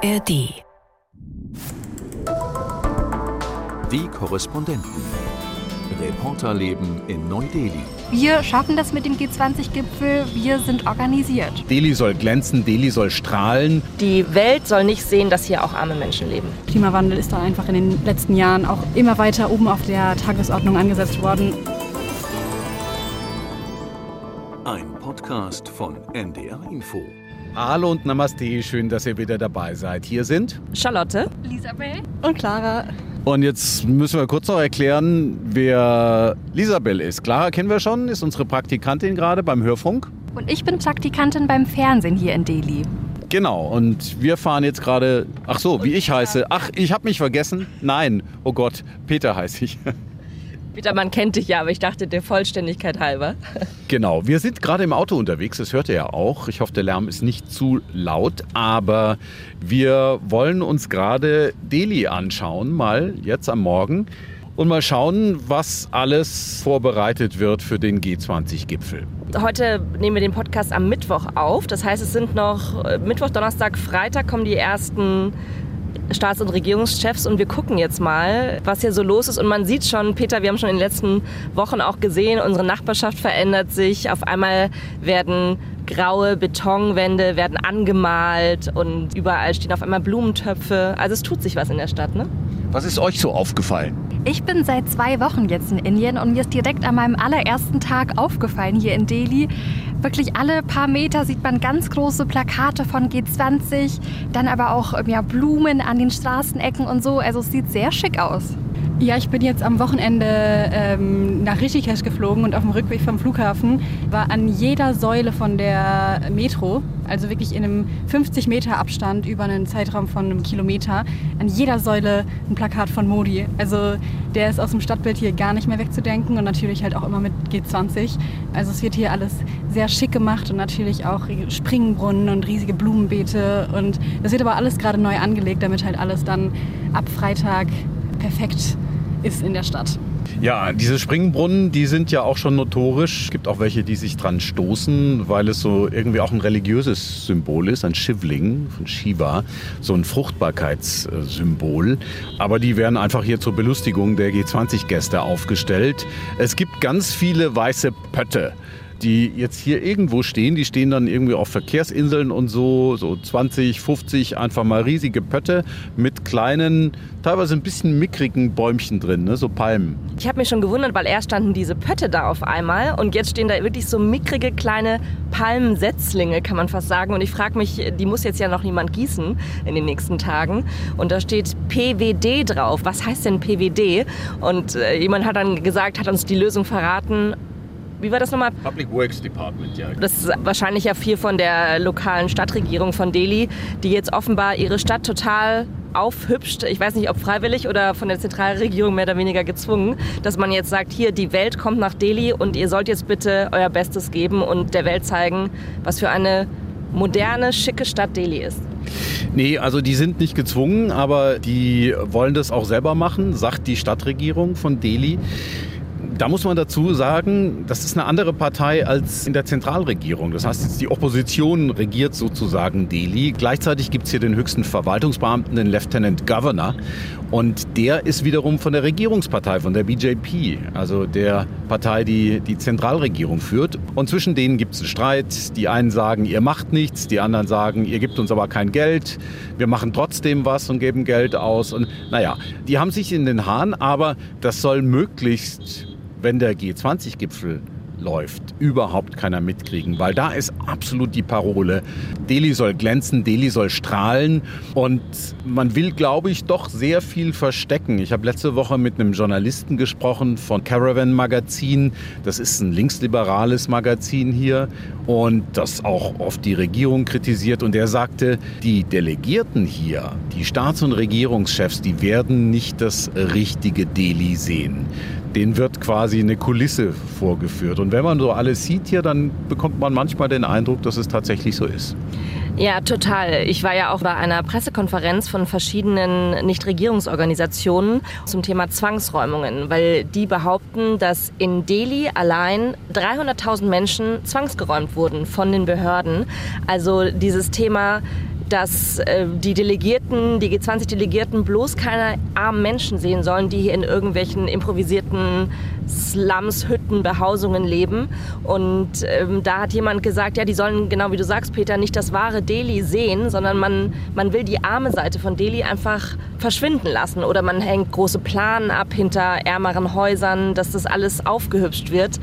ARD. Die Korrespondenten. Reporterleben in Neu-Delhi. Wir schaffen das mit dem G20-Gipfel. Wir sind organisiert. Delhi soll glänzen, Delhi soll strahlen. Die Welt soll nicht sehen, dass hier auch arme Menschen leben. Klimawandel ist da einfach in den letzten Jahren auch immer weiter oben auf der Tagesordnung angesetzt worden. Ein Podcast von NDR Info. Hallo und Namaste, schön, dass ihr wieder dabei seid. Hier sind Charlotte. Lisabel? Und Clara. Und jetzt müssen wir kurz noch erklären, wer Lisabel ist. Clara kennen wir schon, ist unsere Praktikantin gerade beim Hörfunk. Und ich bin Praktikantin beim Fernsehen hier in Delhi. Genau, und wir fahren jetzt gerade. Ach so, wie ich heiße. Ach, ich habe mich vergessen. Nein, oh Gott, Peter heiße ich. Peter, man kennt dich ja, aber ich dachte der Vollständigkeit halber. Genau, wir sind gerade im Auto unterwegs, das hört ihr ja auch. Ich hoffe, der Lärm ist nicht zu laut, aber wir wollen uns gerade Delhi anschauen, mal jetzt am Morgen. Und mal schauen, was alles vorbereitet wird für den G20-Gipfel. Heute nehmen wir den Podcast am Mittwoch auf. Das heißt, es sind noch äh, Mittwoch, Donnerstag, Freitag kommen die ersten Staats- und Regierungschefs und wir gucken jetzt mal, was hier so los ist. Und man sieht schon, Peter, wir haben schon in den letzten Wochen auch gesehen, unsere Nachbarschaft verändert sich. Auf einmal werden graue Betonwände werden angemalt und überall stehen auf einmal Blumentöpfe. Also es tut sich was in der Stadt, ne? Was ist euch so aufgefallen? Ich bin seit zwei Wochen jetzt in Indien und mir ist direkt an meinem allerersten Tag aufgefallen hier in Delhi. Wirklich alle paar Meter sieht man ganz große Plakate von G20, dann aber auch ja, Blumen an den Straßenecken und so. Also es sieht sehr schick aus. Ja, ich bin jetzt am Wochenende ähm, nach Rishikesh geflogen und auf dem Rückweg vom Flughafen war an jeder Säule von der Metro, also wirklich in einem 50 Meter Abstand über einen Zeitraum von einem Kilometer, an jeder Säule ein Plakat von Modi. Also der ist aus dem Stadtbild hier gar nicht mehr wegzudenken und natürlich halt auch immer mit G20. Also es wird hier alles sehr schick gemacht und natürlich auch Springbrunnen und riesige Blumenbeete und das wird aber alles gerade neu angelegt, damit halt alles dann ab Freitag perfekt ist in der Stadt. Ja, diese Springbrunnen, die sind ja auch schon notorisch. Es gibt auch welche, die sich dran stoßen, weil es so irgendwie auch ein religiöses Symbol ist, ein Shivling von Shiva, so ein Fruchtbarkeitssymbol. Aber die werden einfach hier zur Belustigung der G20-Gäste aufgestellt. Es gibt ganz viele weiße Pötte die jetzt hier irgendwo stehen, die stehen dann irgendwie auf Verkehrsinseln und so, so 20, 50, einfach mal riesige Pötte mit kleinen, teilweise ein bisschen mickrigen Bäumchen drin, ne? so Palmen. Ich habe mich schon gewundert, weil erst standen diese Pötte da auf einmal und jetzt stehen da wirklich so mickrige kleine Palmensetzlinge, kann man fast sagen. Und ich frage mich, die muss jetzt ja noch niemand gießen in den nächsten Tagen. Und da steht PWD drauf. Was heißt denn PWD? Und äh, jemand hat dann gesagt, hat uns die Lösung verraten wie war das nochmal? Public Works Department, ja. Das ist wahrscheinlich ja viel von der lokalen Stadtregierung von Delhi, die jetzt offenbar ihre Stadt total aufhübscht. Ich weiß nicht, ob freiwillig oder von der Zentralregierung mehr oder weniger gezwungen, dass man jetzt sagt, hier, die Welt kommt nach Delhi und ihr sollt jetzt bitte euer Bestes geben und der Welt zeigen, was für eine moderne, schicke Stadt Delhi ist. Nee, also die sind nicht gezwungen, aber die wollen das auch selber machen, sagt die Stadtregierung von Delhi. Da muss man dazu sagen, das ist eine andere Partei als in der Zentralregierung. Das heißt, die Opposition regiert sozusagen Delhi. Gleichzeitig gibt es hier den höchsten Verwaltungsbeamten, den Lieutenant Governor. Und der ist wiederum von der Regierungspartei, von der BJP, also der Partei, die die Zentralregierung führt. Und zwischen denen gibt es einen Streit. Die einen sagen, ihr macht nichts, die anderen sagen, ihr gebt uns aber kein Geld. Wir machen trotzdem was und geben Geld aus. Und naja, die haben sich in den Haaren, aber das soll möglichst wenn der G20-Gipfel läuft, überhaupt keiner mitkriegen, weil da ist absolut die Parole, Delhi soll glänzen, Delhi soll strahlen und man will, glaube ich, doch sehr viel verstecken. Ich habe letzte Woche mit einem Journalisten gesprochen von Caravan Magazin, das ist ein linksliberales Magazin hier und das auch oft die Regierung kritisiert und der sagte, die Delegierten hier, die Staats- und Regierungschefs, die werden nicht das richtige Delhi sehen denen wird quasi eine Kulisse vorgeführt. Und wenn man so alles sieht hier, dann bekommt man manchmal den Eindruck, dass es tatsächlich so ist. Ja, total. Ich war ja auch bei einer Pressekonferenz von verschiedenen Nichtregierungsorganisationen zum Thema Zwangsräumungen, weil die behaupten, dass in Delhi allein 300.000 Menschen zwangsgeräumt wurden von den Behörden. Also dieses Thema dass äh, die Delegierten, die G20-Delegierten bloß keine armen Menschen sehen sollen, die hier in irgendwelchen improvisierten Slums, Hütten, Behausungen leben. Und ähm, da hat jemand gesagt, ja, die sollen, genau wie du sagst, Peter, nicht das wahre Delhi sehen, sondern man, man will die arme Seite von Delhi einfach verschwinden lassen. Oder man hängt große Planen ab hinter ärmeren Häusern, dass das alles aufgehübscht wird.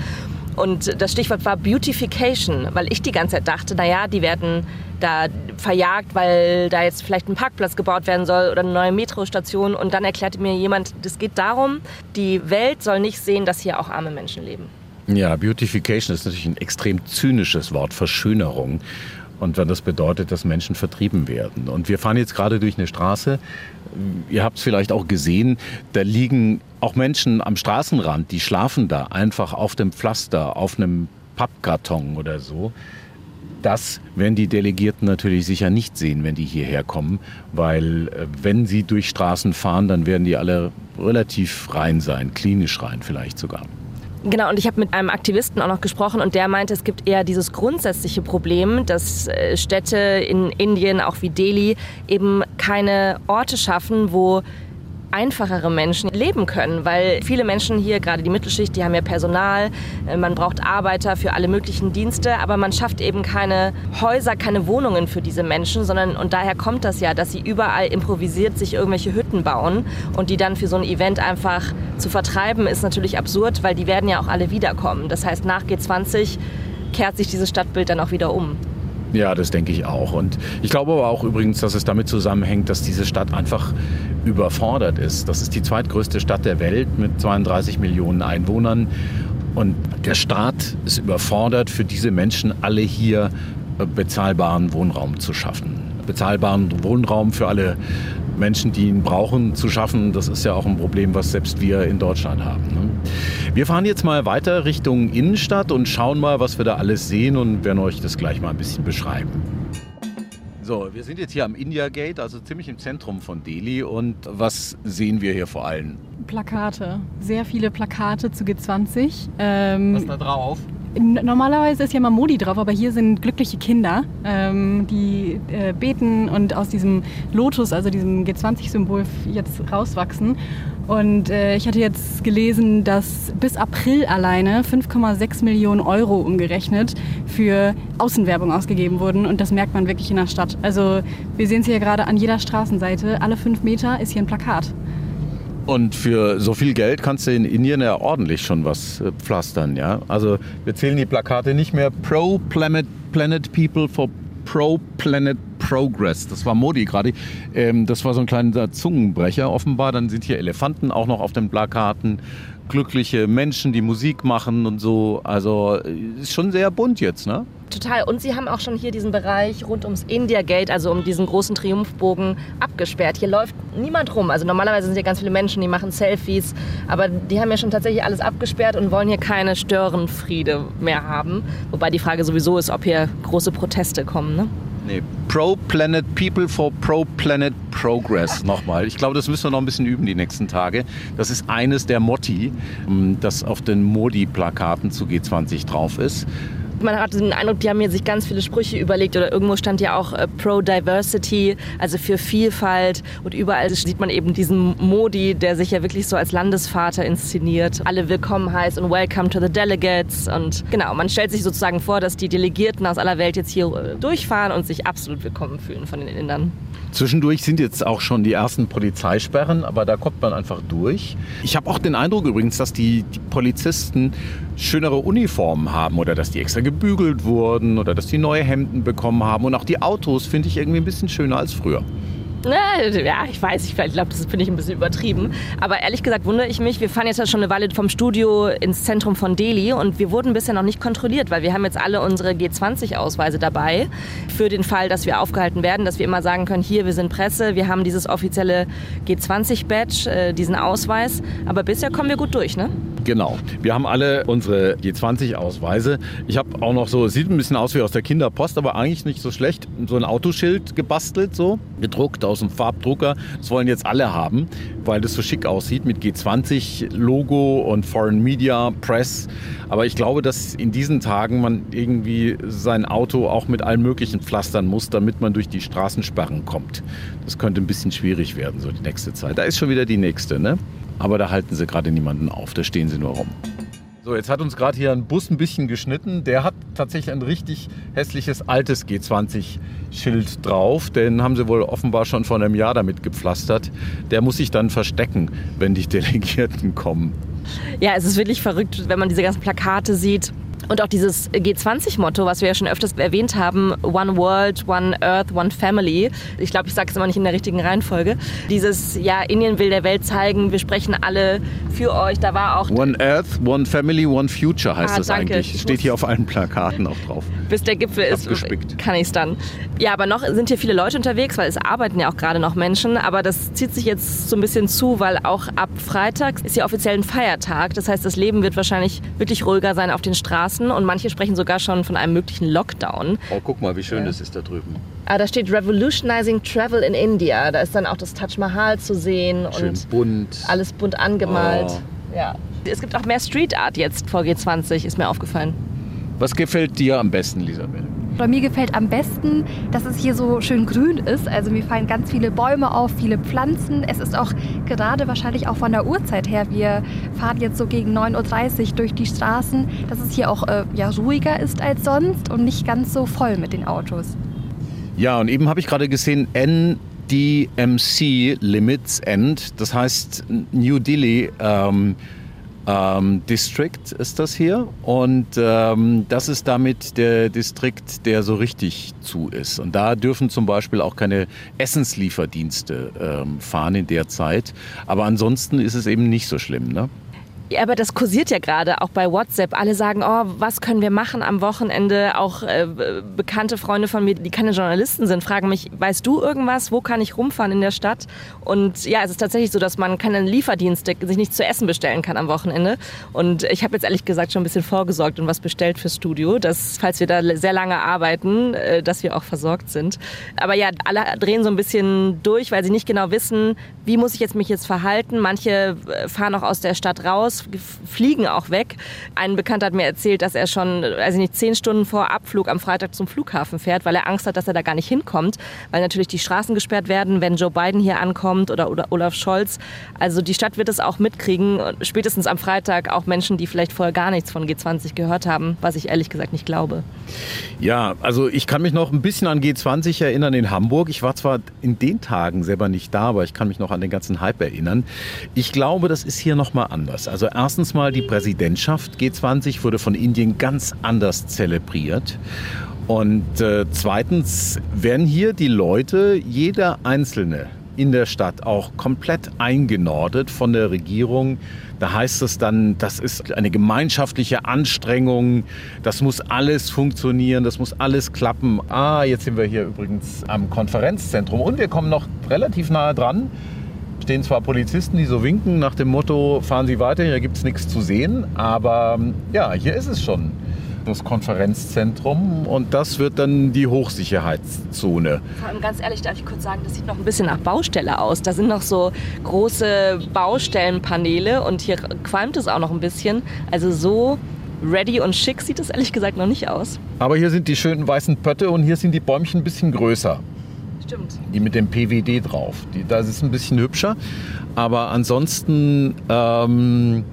Und das Stichwort war Beautification, weil ich die ganze Zeit dachte, naja, die werden da verjagt, weil da jetzt vielleicht ein Parkplatz gebaut werden soll oder eine neue Metrostation. Und dann erklärte mir jemand, es geht darum, die Welt soll nicht sehen, dass hier auch arme Menschen leben. Ja, Beautification ist natürlich ein extrem zynisches Wort, Verschönerung. Und wenn das bedeutet, dass Menschen vertrieben werden. Und wir fahren jetzt gerade durch eine Straße. Ihr habt es vielleicht auch gesehen, da liegen auch Menschen am Straßenrand, die schlafen da einfach auf dem Pflaster, auf einem Pappkarton oder so. Das werden die Delegierten natürlich sicher nicht sehen, wenn die hierher kommen, weil äh, wenn sie durch Straßen fahren, dann werden die alle relativ rein sein, klinisch rein vielleicht sogar. Genau, und ich habe mit einem Aktivisten auch noch gesprochen und der meinte, es gibt eher dieses grundsätzliche Problem, dass äh, Städte in Indien, auch wie Delhi, eben keine Orte schaffen, wo einfachere Menschen leben können, weil viele Menschen hier, gerade die Mittelschicht, die haben ja Personal, äh, man braucht Arbeiter für alle möglichen Dienste, aber man schafft eben keine Häuser, keine Wohnungen für diese Menschen, sondern und daher kommt das ja, dass sie überall improvisiert sich irgendwelche Hütten bauen und die dann für so ein Event einfach zu vertreiben, ist natürlich absurd, weil die werden ja auch alle wiederkommen. Das heißt, nach G20 kehrt sich dieses Stadtbild dann auch wieder um. Ja, das denke ich auch. Und ich glaube aber auch übrigens, dass es damit zusammenhängt, dass diese Stadt einfach überfordert ist. Das ist die zweitgrößte Stadt der Welt mit 32 Millionen Einwohnern. Und der Staat ist überfordert, für diese Menschen alle hier bezahlbaren Wohnraum zu schaffen. Bezahlbaren Wohnraum für alle Menschen, die ihn brauchen, zu schaffen, das ist ja auch ein Problem, was selbst wir in Deutschland haben. Ne? Wir fahren jetzt mal weiter Richtung Innenstadt und schauen mal, was wir da alles sehen und werden euch das gleich mal ein bisschen beschreiben. So, wir sind jetzt hier am India Gate, also ziemlich im Zentrum von Delhi. Und was sehen wir hier vor allem? Plakate. Sehr viele Plakate zu G20. Ähm, was ist da drauf? Normalerweise ist ja mal Modi drauf, aber hier sind glückliche Kinder, ähm, die äh, beten und aus diesem Lotus, also diesem G20-Symbol, jetzt rauswachsen. Und äh, ich hatte jetzt gelesen, dass bis April alleine 5,6 Millionen Euro umgerechnet für Außenwerbung ausgegeben wurden. Und das merkt man wirklich in der Stadt. Also wir sehen es hier gerade an jeder Straßenseite. Alle fünf Meter ist hier ein Plakat. Und für so viel Geld kannst du in Indien ja ordentlich schon was äh, pflastern, ja. Also wir zählen die Plakate nicht mehr Pro Planet, Planet People for Pro Planet Progress. Das war Modi gerade. Ähm, das war so ein kleiner Zungenbrecher offenbar. Dann sind hier Elefanten auch noch auf den Plakaten. Glückliche Menschen, die Musik machen und so. Also ist schon sehr bunt jetzt, ne? Total. Und sie haben auch schon hier diesen Bereich rund ums India Gate, also um diesen großen Triumphbogen, abgesperrt. Hier läuft niemand rum. Also normalerweise sind hier ganz viele Menschen, die machen Selfies. Aber die haben ja schon tatsächlich alles abgesperrt und wollen hier keine Störenfriede mehr haben. Wobei die Frage sowieso ist, ob hier große Proteste kommen. Ne? Nee, Pro Planet People for Pro Planet Progress nochmal. Ich glaube, das müssen wir noch ein bisschen üben die nächsten Tage. Das ist eines der Motti, das auf den Modi-Plakaten zu G20 drauf ist man hat den Eindruck, die haben mir sich ganz viele Sprüche überlegt oder irgendwo stand ja auch äh, Pro-Diversity, also für Vielfalt und überall sieht man eben diesen Modi, der sich ja wirklich so als Landesvater inszeniert, alle willkommen heißt und Welcome to the Delegates und genau, man stellt sich sozusagen vor, dass die Delegierten aus aller Welt jetzt hier äh, durchfahren und sich absolut willkommen fühlen von den Indern. Zwischendurch sind jetzt auch schon die ersten Polizeisperren, aber da kommt man einfach durch. Ich habe auch den Eindruck übrigens, dass die, die, Polizisten schönere Uniformen haben oder dass die extra gebügelt wurden oder dass die neue Hemden bekommen haben. Und auch die Autos finde ich irgendwie ein bisschen schöner als früher. Ja, ich weiß, ich glaube, das finde ich ein bisschen übertrieben. Aber ehrlich gesagt wundere ich mich. Wir fahren jetzt schon eine Weile vom Studio ins Zentrum von Delhi und wir wurden bisher noch nicht kontrolliert, weil wir haben jetzt alle unsere G20-Ausweise dabei für den Fall, dass wir aufgehalten werden, dass wir immer sagen können, hier, wir sind Presse, wir haben dieses offizielle G20-Badge, äh, diesen Ausweis. Aber bisher kommen wir gut durch, ne? Genau. Wir haben alle unsere G20-Ausweise. Ich habe auch noch so, sieht ein bisschen aus wie aus der Kinderpost, aber eigentlich nicht so schlecht, so ein Autoschild gebastelt, so gedruckt aus dem Farbdrucker. Das wollen jetzt alle haben, weil das so schick aussieht mit G20-Logo und Foreign Media, Press. Aber ich glaube, dass in diesen Tagen man irgendwie sein Auto auch mit allen möglichen pflastern muss, damit man durch die Straßensperren kommt. Das könnte ein bisschen schwierig werden, so die nächste Zeit. Da ist schon wieder die nächste, ne? Aber da halten sie gerade niemanden auf, da stehen sie nur rum. So, jetzt hat uns gerade hier ein Bus ein bisschen geschnitten. Der hat tatsächlich ein richtig hässliches altes G20-Schild drauf. Den haben sie wohl offenbar schon vor einem Jahr damit gepflastert. Der muss sich dann verstecken, wenn die Delegierten kommen. Ja, es ist wirklich verrückt, wenn man diese ganzen Plakate sieht. Und auch dieses G20-Motto, was wir ja schon öfters erwähnt haben, One World, One Earth, One Family. Ich glaube, ich sage es immer nicht in der richtigen Reihenfolge. Dieses, ja, Indien will der Welt zeigen, wir sprechen alle für euch. Da war auch... One Earth, One Family, One Future heißt ah, das danke. eigentlich. Steht hier auf allen Plakaten auch drauf. Bis der Gipfel ist, kann ich es dann. Ja, aber noch sind hier viele Leute unterwegs, weil es arbeiten ja auch gerade noch Menschen. Aber das zieht sich jetzt so ein bisschen zu, weil auch ab Freitag ist ja offiziell ein Feiertag. Das heißt, das Leben wird wahrscheinlich wirklich ruhiger sein auf den Straßen und manche sprechen sogar schon von einem möglichen Lockdown. Oh, guck mal, wie schön ja. das ist da drüben. Ah, da steht Revolutionizing Travel in India. Da ist dann auch das Taj Mahal zu sehen schön und bunt. alles bunt angemalt. Oh. Ja. Es gibt auch mehr Street Art jetzt vor G20, ist mir aufgefallen. Was gefällt dir am besten, Elisabeth? Bei mir gefällt am besten, dass es hier so schön grün ist. Also mir fallen ganz viele Bäume auf, viele Pflanzen. Es ist auch gerade wahrscheinlich auch von der Uhrzeit her. Wir fahren jetzt so gegen 9.30 Uhr durch die Straßen, dass es hier auch äh, ja, ruhiger ist als sonst und nicht ganz so voll mit den Autos. Ja, und eben habe ich gerade gesehen, NDMC Limits End, das heißt New Delhi. Ähm, ähm, District ist das hier und ähm, das ist damit der Distrikt, der so richtig zu ist. Und da dürfen zum Beispiel auch keine Essenslieferdienste ähm, fahren in der Zeit. Aber ansonsten ist es eben nicht so schlimm. Ne? Ja, aber das kursiert ja gerade auch bei WhatsApp. Alle sagen, oh, was können wir machen am Wochenende? Auch äh, bekannte Freunde von mir, die keine Journalisten sind, fragen mich, weißt du irgendwas? Wo kann ich rumfahren in der Stadt? Und ja, es ist tatsächlich so, dass man keine Lieferdienste sich nicht zu essen bestellen kann am Wochenende. Und ich habe jetzt ehrlich gesagt schon ein bisschen vorgesorgt und was bestellt fürs Studio, dass, falls wir da sehr lange arbeiten, äh, dass wir auch versorgt sind. Aber ja, alle drehen so ein bisschen durch, weil sie nicht genau wissen, wie muss ich jetzt mich jetzt verhalten. Manche äh, fahren auch aus der Stadt raus raus, fliegen auch weg. Ein Bekannter hat mir erzählt, dass er schon, also nicht zehn Stunden vor Abflug am Freitag zum Flughafen fährt, weil er Angst hat, dass er da gar nicht hinkommt, weil natürlich die Straßen gesperrt werden, wenn Joe Biden hier ankommt oder, oder Olaf Scholz. Also die Stadt wird es auch mitkriegen, spätestens am Freitag auch Menschen, die vielleicht vorher gar nichts von G20 gehört haben, was ich ehrlich gesagt nicht glaube. Ja, also ich kann mich noch ein bisschen an G20 erinnern in Hamburg. Ich war zwar in den Tagen selber nicht da, aber ich kann mich noch an den ganzen Hype erinnern. Ich glaube, das ist hier noch mal anders. Also also erstens mal die Präsidentschaft G20 wurde von Indien ganz anders zelebriert. Und äh, zweitens werden hier die Leute, jeder Einzelne in der Stadt auch komplett eingenordet von der Regierung. Da heißt es dann, das ist eine gemeinschaftliche Anstrengung, das muss alles funktionieren, das muss alles klappen. Ah, jetzt sind wir hier übrigens am Konferenzzentrum und wir kommen noch relativ nahe dran stehen zwar Polizisten, die so winken nach dem Motto, fahren Sie weiter, hier gibt es nichts zu sehen, aber ja, hier ist es schon das Konferenzzentrum und das wird dann die Hochsicherheitszone. Vor allem ganz ehrlich, darf ich kurz sagen, das sieht noch ein bisschen nach Baustelle aus. Da sind noch so große Baustellenpaneele und hier qualmt es auch noch ein bisschen. Also so ready und schick sieht es ehrlich gesagt noch nicht aus. Aber hier sind die schönen weißen Pötte und hier sind die Bäumchen ein bisschen größer. Stimmt. Die mit dem PWD drauf. Die, das ist ein bisschen hübscher. Aber ansonsten, ähm,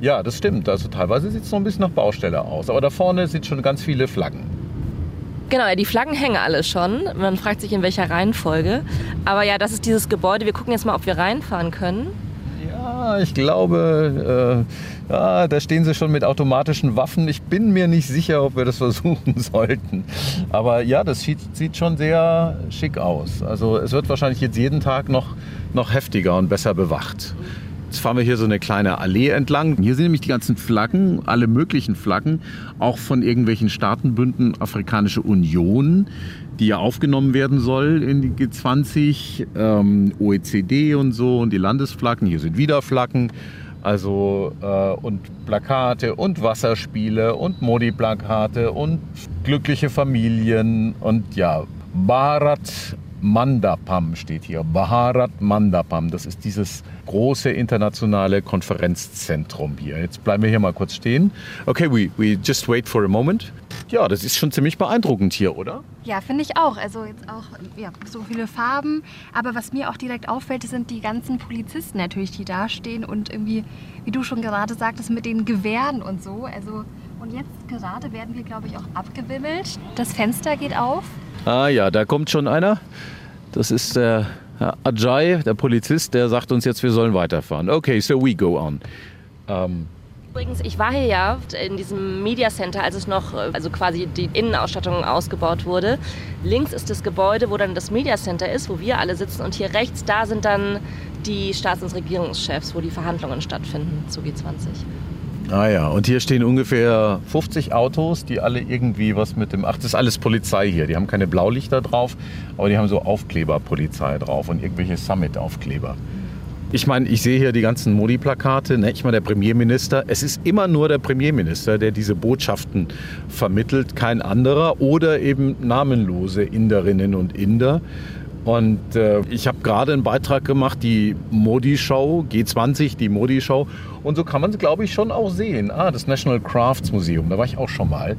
ja, das stimmt. Also teilweise sieht es noch ein bisschen nach Baustelle aus. Aber da vorne sind schon ganz viele Flaggen. Genau, die Flaggen hängen alle schon. Man fragt sich, in welcher Reihenfolge. Aber ja, das ist dieses Gebäude. Wir gucken jetzt mal, ob wir reinfahren können. Ich glaube, äh, ja, da stehen sie schon mit automatischen Waffen. Ich bin mir nicht sicher, ob wir das versuchen sollten. Aber ja, das sieht, sieht schon sehr schick aus. Also es wird wahrscheinlich jetzt jeden Tag noch, noch heftiger und besser bewacht. Jetzt fahren wir hier so eine kleine Allee entlang. Hier sind nämlich die ganzen Flaggen, alle möglichen Flaggen, auch von irgendwelchen Staatenbünden, Afrikanische Union, die ja aufgenommen werden soll in die G20, ähm, OECD und so und die Landesflaggen. Hier sind wieder Flaggen. Also äh, und Plakate und Wasserspiele und Modi-Plakate und glückliche Familien und ja, Bharat Mandapam steht hier. Bharat Mandapam. Das ist dieses große internationale Konferenzzentrum hier. Jetzt bleiben wir hier mal kurz stehen. Okay, we, we just wait for a moment. Ja, das ist schon ziemlich beeindruckend hier, oder? Ja, finde ich auch. Also jetzt auch ja, so viele Farben. Aber was mir auch direkt auffällt, sind die ganzen Polizisten natürlich, die da stehen und irgendwie, wie du schon gerade sagtest, mit den Gewehren und so. Also und jetzt gerade werden wir, glaube ich, auch abgewimmelt. Das Fenster geht auf. Ah ja, da kommt schon einer. Das ist der Herr Ajay, der Polizist, der sagt uns jetzt, wir sollen weiterfahren. Okay, so we go on. Ähm Übrigens, ich war hier ja in diesem Media Center, als es noch, also quasi die Innenausstattung ausgebaut wurde. Links ist das Gebäude, wo dann das Media Center ist, wo wir alle sitzen. Und hier rechts, da sind dann die Staats- und Regierungschefs, wo die Verhandlungen stattfinden zu G20. Ah ja, und hier stehen ungefähr 50 Autos, die alle irgendwie was mit dem. Ach, das ist alles Polizei hier. Die haben keine Blaulichter drauf, aber die haben so Aufkleber-Polizei drauf und irgendwelche Summit-Aufkleber. Ich meine, ich sehe hier die ganzen Modi-Plakate. Ne? Ich meine, der Premierminister, es ist immer nur der Premierminister, der diese Botschaften vermittelt, kein anderer oder eben namenlose Inderinnen und Inder. Und äh, ich habe gerade einen Beitrag gemacht, die Modi-Show, G20, die Modi-Show. Und so kann man es, glaube ich, schon auch sehen. Ah, das National Crafts Museum, da war ich auch schon mal.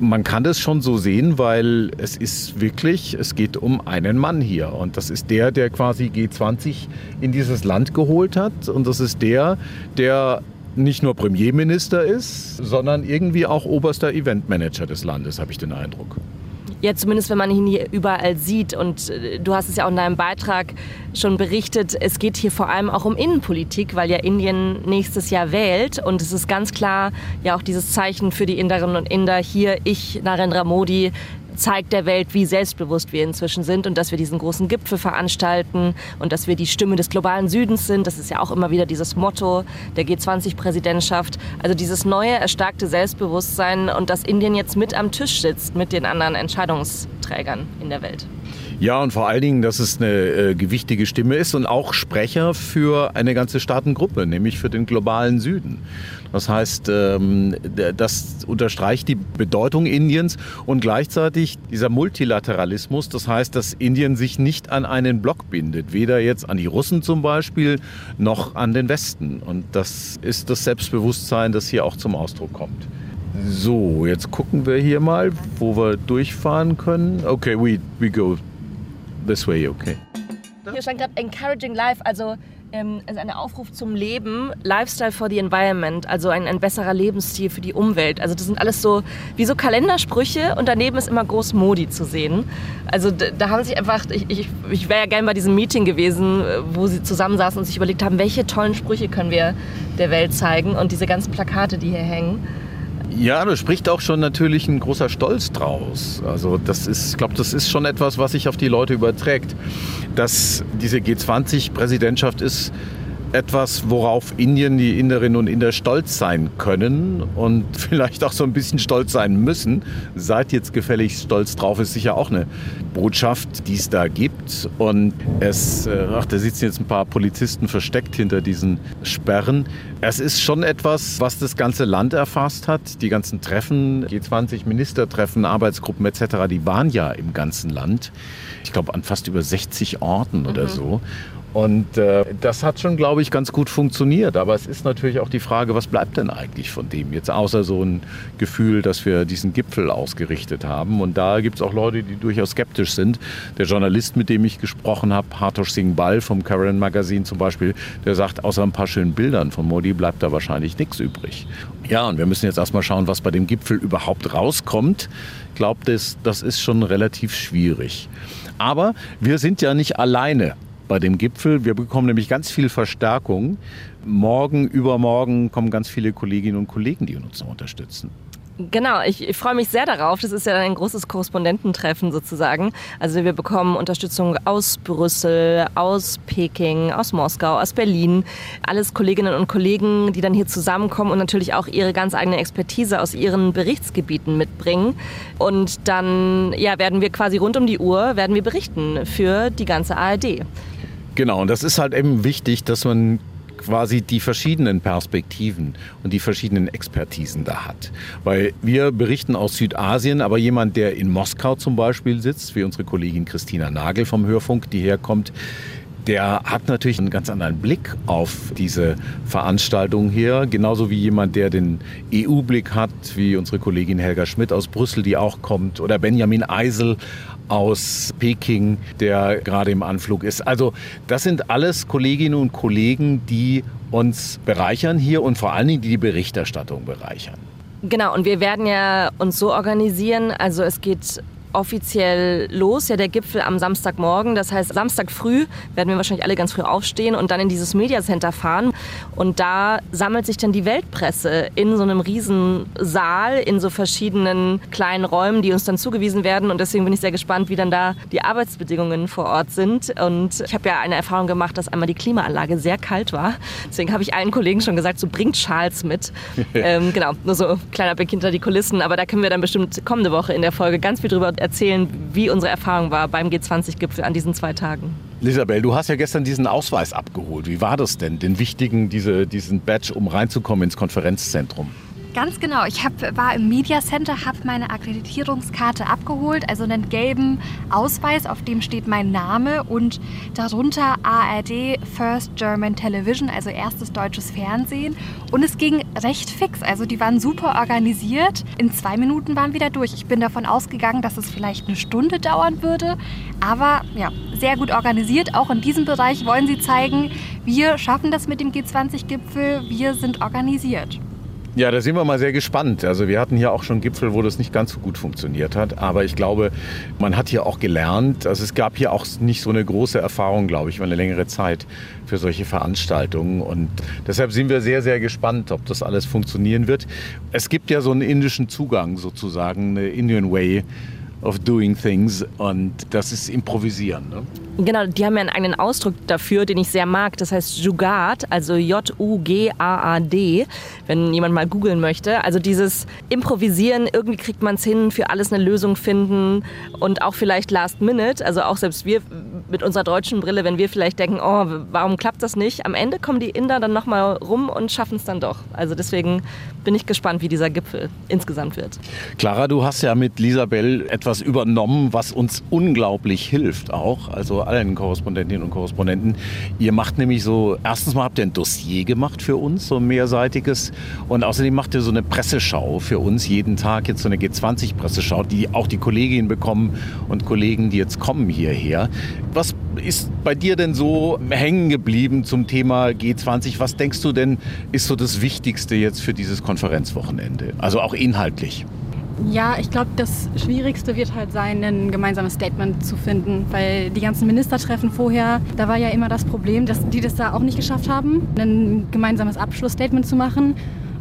Man kann das schon so sehen, weil es ist wirklich, es geht um einen Mann hier. Und das ist der, der quasi G20 in dieses Land geholt hat. Und das ist der, der nicht nur Premierminister ist, sondern irgendwie auch oberster Eventmanager des Landes, habe ich den Eindruck. Ja, zumindest wenn man ihn hier überall sieht. Und äh, du hast es ja auch in deinem Beitrag schon berichtet, es geht hier vor allem auch um Innenpolitik, weil ja Indien nächstes Jahr wählt. Und es ist ganz klar ja auch dieses Zeichen für die Inderinnen und Inder, hier ich, Narendra Modi, zeigt der Welt, wie selbstbewusst wir inzwischen sind und dass wir diesen großen Gipfel veranstalten und dass wir die Stimme des globalen Südens sind. Das ist ja auch immer wieder dieses Motto der G20-Präsidentschaft. Also dieses neue, erstarkte Selbstbewusstsein und dass Indien jetzt mit am Tisch sitzt mit den anderen Entscheidungsträgern in der Welt. Ja, und vor allen Dingen, dass es eine äh, gewichtige Stimme ist und auch Sprecher für eine ganze Staatengruppe, nämlich für den globalen Süden. Das heißt, ähm, das unterstreicht die Bedeutung Indiens und gleichzeitig dieser Multilateralismus. Das heißt, dass Indien sich nicht an einen Block bindet, weder jetzt an die Russen zum Beispiel noch an den Westen. Und das ist das Selbstbewusstsein, das hier auch zum Ausdruck kommt. So, jetzt gucken wir hier mal, wo wir durchfahren können. Okay, we, we go this way, okay. Hier stand gerade Encouraging Life, also ähm, also ein Aufruf zum Leben, Lifestyle for the Environment, also ein, ein besserer Lebensstil für die Umwelt. Also das sind alles so wie so Kalendersprüche und daneben ist immer groß Modi zu sehen. Also da, da haben sich einfach, ich, ich, ich wäre ja gerne bei diesem Meeting gewesen, wo sie zusammensaßen und sich überlegt haben, welche tollen Sprüche können wir der Welt zeigen und diese ganzen Plakate, die hier hängen. Ja, da spricht auch schon natürlich ein großer Stolz draus. Also das ist, ich glaube, das ist schon etwas, was sich auf die Leute überträgt. Dass diese G20-Präsidentschaft ist etwas, worauf Indien, die Inderinnen und Inder stolz sein können und vielleicht auch so ein bisschen stolz sein müssen. Seid jetzt gefälligst stolz drauf, ist sicher auch eine Botschaft, die es da gibt. Und es, äh, ach, da sitzen jetzt ein paar Polizisten versteckt hinter diesen Sperren. Es ist schon etwas, was das ganze Land erfasst hat. Die ganzen Treffen, G20-Ministertreffen, Arbeitsgruppen etc., die waren ja im ganzen Land. Ich glaube, an fast über 60 Orten oder mhm. so. Und äh, das hat schon, glaube ich, ganz gut funktioniert. Aber es ist natürlich auch die Frage, was bleibt denn eigentlich von dem jetzt, außer so ein Gefühl, dass wir diesen Gipfel ausgerichtet haben. Und da gibt es auch Leute, die durchaus skeptisch sind. Der Journalist, mit dem ich gesprochen habe, Hartosh Singh Ball vom Karen Magazine zum Beispiel, der sagt, außer ein paar schönen Bildern von Modi bleibt da wahrscheinlich nichts übrig. Ja, und wir müssen jetzt erstmal schauen, was bei dem Gipfel überhaupt rauskommt. Ich glaube, das, das ist schon relativ schwierig. Aber wir sind ja nicht alleine bei dem Gipfel. Wir bekommen nämlich ganz viel Verstärkung. Morgen, übermorgen kommen ganz viele Kolleginnen und Kollegen, die uns unterstützen. Genau, ich, ich freue mich sehr darauf. Das ist ja ein großes Korrespondententreffen sozusagen. Also wir bekommen Unterstützung aus Brüssel, aus Peking, aus Moskau, aus Berlin. Alles Kolleginnen und Kollegen, die dann hier zusammenkommen und natürlich auch ihre ganz eigene Expertise aus ihren Berichtsgebieten mitbringen. Und dann ja, werden wir quasi rund um die Uhr werden wir berichten für die ganze ARD. Genau, und das ist halt eben wichtig, dass man quasi die verschiedenen Perspektiven und die verschiedenen Expertisen da hat. Weil wir berichten aus Südasien, aber jemand, der in Moskau zum Beispiel sitzt, wie unsere Kollegin Christina Nagel vom Hörfunk, die herkommt, der hat natürlich einen ganz anderen Blick auf diese Veranstaltung hier. Genauso wie jemand, der den EU-Blick hat, wie unsere Kollegin Helga Schmidt aus Brüssel, die auch kommt, oder Benjamin Eisel aus Peking, der gerade im Anflug ist. Also das sind alles Kolleginnen und Kollegen, die uns bereichern hier und vor allen Dingen die die Berichterstattung bereichern. Genau, und wir werden ja uns so organisieren, also es geht offiziell los, ja der Gipfel am Samstagmorgen. Das heißt, Samstag früh werden wir wahrscheinlich alle ganz früh aufstehen und dann in dieses Media Center fahren. Und da sammelt sich dann die Weltpresse in so einem riesen Saal, in so verschiedenen kleinen Räumen, die uns dann zugewiesen werden. Und deswegen bin ich sehr gespannt, wie dann da die Arbeitsbedingungen vor Ort sind. Und ich habe ja eine Erfahrung gemacht, dass einmal die Klimaanlage sehr kalt war. Deswegen habe ich allen Kollegen schon gesagt, so bringt Schals mit. ähm, genau, nur so kleiner Blick hinter die Kulissen. Aber da können wir dann bestimmt kommende Woche in der Folge ganz viel drüber erzählen, wie unsere Erfahrung war beim G20-Gipfel an diesen zwei Tagen. Isabel, du hast ja gestern diesen Ausweis abgeholt. Wie war das denn, den wichtigen, diese, diesen Badge, um reinzukommen ins Konferenzzentrum? Ganz genau. Ich hab, war im Media Center, habe meine Akkreditierungskarte abgeholt, also einen gelben Ausweis, auf dem steht mein Name und darunter ARD First German Television, also erstes deutsches Fernsehen. Und es ging recht fix, also die waren super organisiert. In zwei Minuten waren wir da durch. Ich bin davon ausgegangen, dass es vielleicht eine Stunde dauern würde, aber ja, sehr gut organisiert. Auch in diesem Bereich wollen sie zeigen, wir schaffen das mit dem G20-Gipfel, wir sind organisiert. Ja, da sind wir mal sehr gespannt. Also wir hatten hier auch schon Gipfel, wo das nicht ganz so gut funktioniert hat. Aber ich glaube, man hat hier auch gelernt. Also es gab hier auch nicht so eine große Erfahrung, glaube ich, über eine längere Zeit für solche Veranstaltungen. Und deshalb sind wir sehr, sehr gespannt, ob das alles funktionieren wird. Es gibt ja so einen indischen Zugang sozusagen, eine Indian Way of doing things und das ist improvisieren. Ne? Genau, die haben ja einen eigenen Ausdruck dafür, den ich sehr mag. Das heißt Jugaad, also J-U-G-A-A-D, wenn jemand mal googeln möchte. Also dieses Improvisieren, irgendwie kriegt man es hin, für alles eine Lösung finden und auch vielleicht Last Minute. Also auch selbst wir mit unserer deutschen Brille, wenn wir vielleicht denken, oh, warum klappt das nicht? Am Ende kommen die Inder dann nochmal rum und schaffen es dann doch. Also deswegen bin ich gespannt, wie dieser Gipfel insgesamt wird. Clara, du hast ja mit Lisabel etwas übernommen, was uns unglaublich hilft auch. Also allen Korrespondentinnen und Korrespondenten. Ihr macht nämlich so, erstens mal habt ihr ein Dossier gemacht für uns, so ein mehrseitiges. Und außerdem macht ihr so eine Presseschau für uns jeden Tag, jetzt so eine G20-Presseschau, die auch die Kolleginnen bekommen und Kollegen, die jetzt kommen hierher. Was ist bei dir denn so hängen geblieben zum Thema G20? Was denkst du denn, ist so das Wichtigste jetzt für dieses Konferenzwochenende? Also auch inhaltlich. Ja, ich glaube, das Schwierigste wird halt sein, ein gemeinsames Statement zu finden, weil die ganzen Ministertreffen vorher, da war ja immer das Problem, dass die das da auch nicht geschafft haben, ein gemeinsames Abschlussstatement zu machen.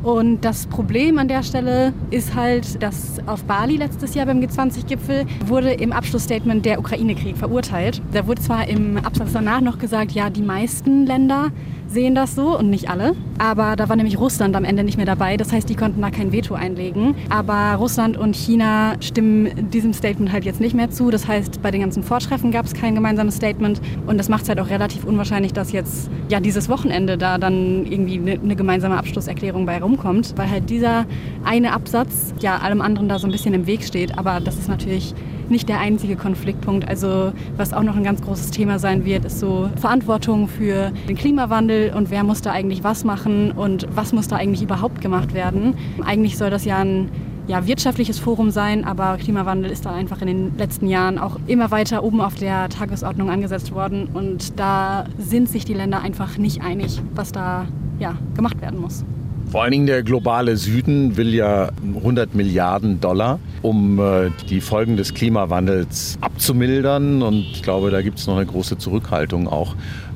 Und das Problem an der Stelle ist halt, dass auf Bali letztes Jahr beim G20-Gipfel wurde im Abschlussstatement der Ukraine-Krieg verurteilt. Da wurde zwar im Absatz danach noch gesagt, ja, die meisten Länder sehen das so und nicht alle. Aber da war nämlich Russland am Ende nicht mehr dabei. Das heißt, die konnten da kein Veto einlegen. Aber Russland und China stimmen diesem Statement halt jetzt nicht mehr zu. Das heißt, bei den ganzen Vortreffen gab es kein gemeinsames Statement. Und das macht es halt auch relativ unwahrscheinlich, dass jetzt ja dieses Wochenende da dann irgendwie eine, eine gemeinsame Abschlusserklärung bei rumkommt. Weil halt dieser eine Absatz ja allem anderen da so ein bisschen im Weg steht. Aber das ist natürlich nicht der einzige Konfliktpunkt. Also was auch noch ein ganz großes Thema sein wird, ist so Verantwortung für den Klimawandel und wer muss da eigentlich was machen und was muss da eigentlich überhaupt gemacht werden. Eigentlich soll das ja ein ja, wirtschaftliches Forum sein, aber Klimawandel ist da einfach in den letzten Jahren auch immer weiter oben auf der Tagesordnung angesetzt worden und da sind sich die Länder einfach nicht einig, was da ja, gemacht werden muss. Vor allen Dingen der globale Süden will ja 100 Milliarden Dollar, um äh, die Folgen des Klimawandels abzumildern. Und ich glaube, da gibt es noch eine große Zurückhaltung auch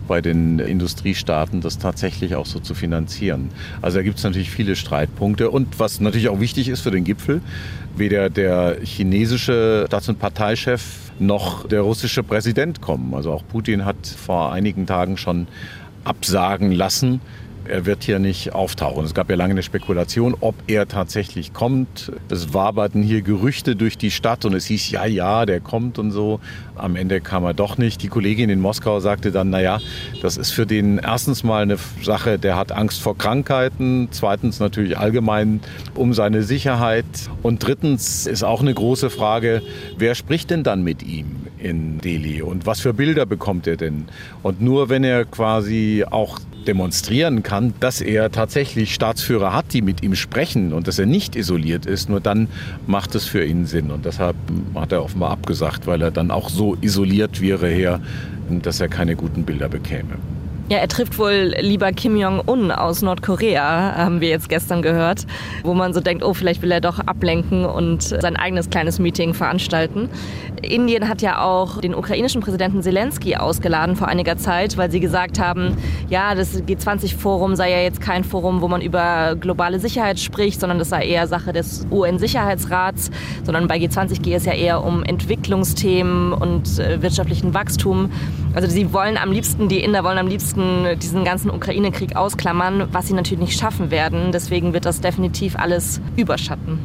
bei den Industriestaaten, das tatsächlich auch so zu finanzieren. Also da gibt es natürlich viele Streitpunkte. Und was natürlich auch wichtig ist für den Gipfel, weder der chinesische Staats- und Parteichef noch der russische Präsident kommen. Also auch Putin hat vor einigen Tagen schon absagen lassen er wird hier nicht auftauchen. Es gab ja lange eine Spekulation, ob er tatsächlich kommt. Es waberten hier Gerüchte durch die Stadt und es hieß, ja, ja, der kommt und so. Am Ende kam er doch nicht. Die Kollegin in Moskau sagte dann, naja, das ist für den erstens mal eine Sache, der hat Angst vor Krankheiten. Zweitens natürlich allgemein um seine Sicherheit. Und drittens ist auch eine große Frage, wer spricht denn dann mit ihm? in Delhi und was für Bilder bekommt er denn? Und nur wenn er quasi auch demonstrieren kann, dass er tatsächlich Staatsführer hat, die mit ihm sprechen und dass er nicht isoliert ist, nur dann macht es für ihn Sinn. Und deshalb hat er offenbar abgesagt, weil er dann auch so isoliert wäre her, dass er keine guten Bilder bekäme. Ja, er trifft wohl lieber Kim Jong-un aus Nordkorea, haben wir jetzt gestern gehört, wo man so denkt, oh, vielleicht will er doch ablenken und sein eigenes kleines Meeting veranstalten. Indien hat ja auch den ukrainischen Präsidenten Zelensky ausgeladen vor einiger Zeit, weil sie gesagt haben, ja, das G20-Forum sei ja jetzt kein Forum, wo man über globale Sicherheit spricht, sondern das sei eher Sache des UN-Sicherheitsrats, sondern bei G20 gehe es ja eher um Entwicklungsthemen und äh, wirtschaftlichen Wachstum. Also sie wollen am liebsten, die Inder wollen am liebsten müssten diesen ganzen Ukraine-Krieg ausklammern, was sie natürlich nicht schaffen werden. Deswegen wird das definitiv alles überschatten.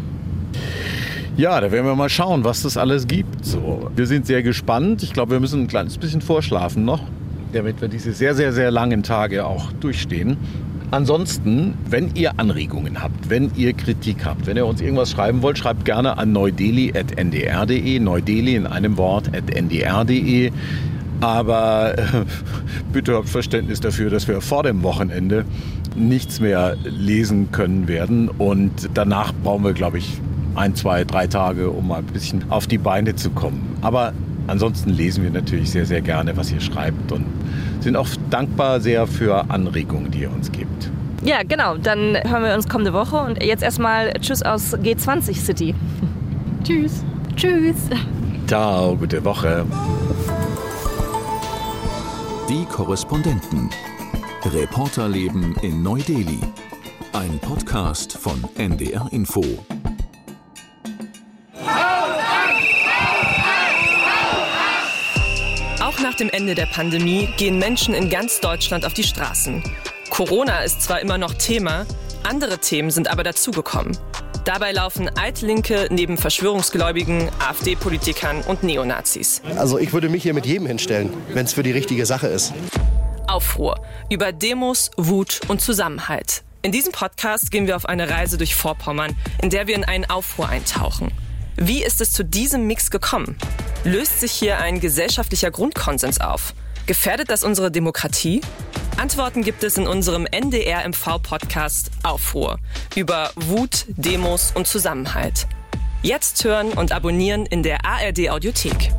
Ja, da werden wir mal schauen, was das alles gibt. So, wir sind sehr gespannt. Ich glaube, wir müssen ein kleines bisschen vorschlafen noch, damit wir diese sehr, sehr, sehr langen Tage auch durchstehen. Ansonsten, wenn ihr Anregungen habt, wenn ihr Kritik habt, wenn ihr uns irgendwas schreiben wollt, schreibt gerne an neudeli.ndr.de, neudeli in einem Wort at ndr.de. Aber äh, bitte habt Verständnis dafür, dass wir vor dem Wochenende nichts mehr lesen können werden. Und danach brauchen wir, glaube ich, ein, zwei, drei Tage, um mal ein bisschen auf die Beine zu kommen. Aber ansonsten lesen wir natürlich sehr, sehr gerne, was ihr schreibt und sind auch dankbar sehr für Anregungen, die ihr uns gebt. Ja, genau. Dann hören wir uns kommende Woche und jetzt erstmal Tschüss aus G20 City. Tschüss. Tschüss. Ciao, gute Woche. Die Korrespondenten. Reporterleben in Neu-Delhi. Ein Podcast von NDR Info. Auch nach dem Ende der Pandemie gehen Menschen in ganz Deutschland auf die Straßen. Corona ist zwar immer noch Thema, andere Themen sind aber dazugekommen. Dabei laufen Altlinke neben Verschwörungsgläubigen, AfD-Politikern und Neonazis. Also ich würde mich hier mit jedem hinstellen, wenn es für die richtige Sache ist. Aufruhr über Demos, Wut und Zusammenhalt. In diesem Podcast gehen wir auf eine Reise durch Vorpommern, in der wir in einen Aufruhr eintauchen. Wie ist es zu diesem Mix gekommen? Löst sich hier ein gesellschaftlicher Grundkonsens auf? Gefährdet das unsere Demokratie? Antworten gibt es in unserem NDR-MV-Podcast Aufruhr über Wut, Demos und Zusammenhalt. Jetzt hören und abonnieren in der ARD-Audiothek.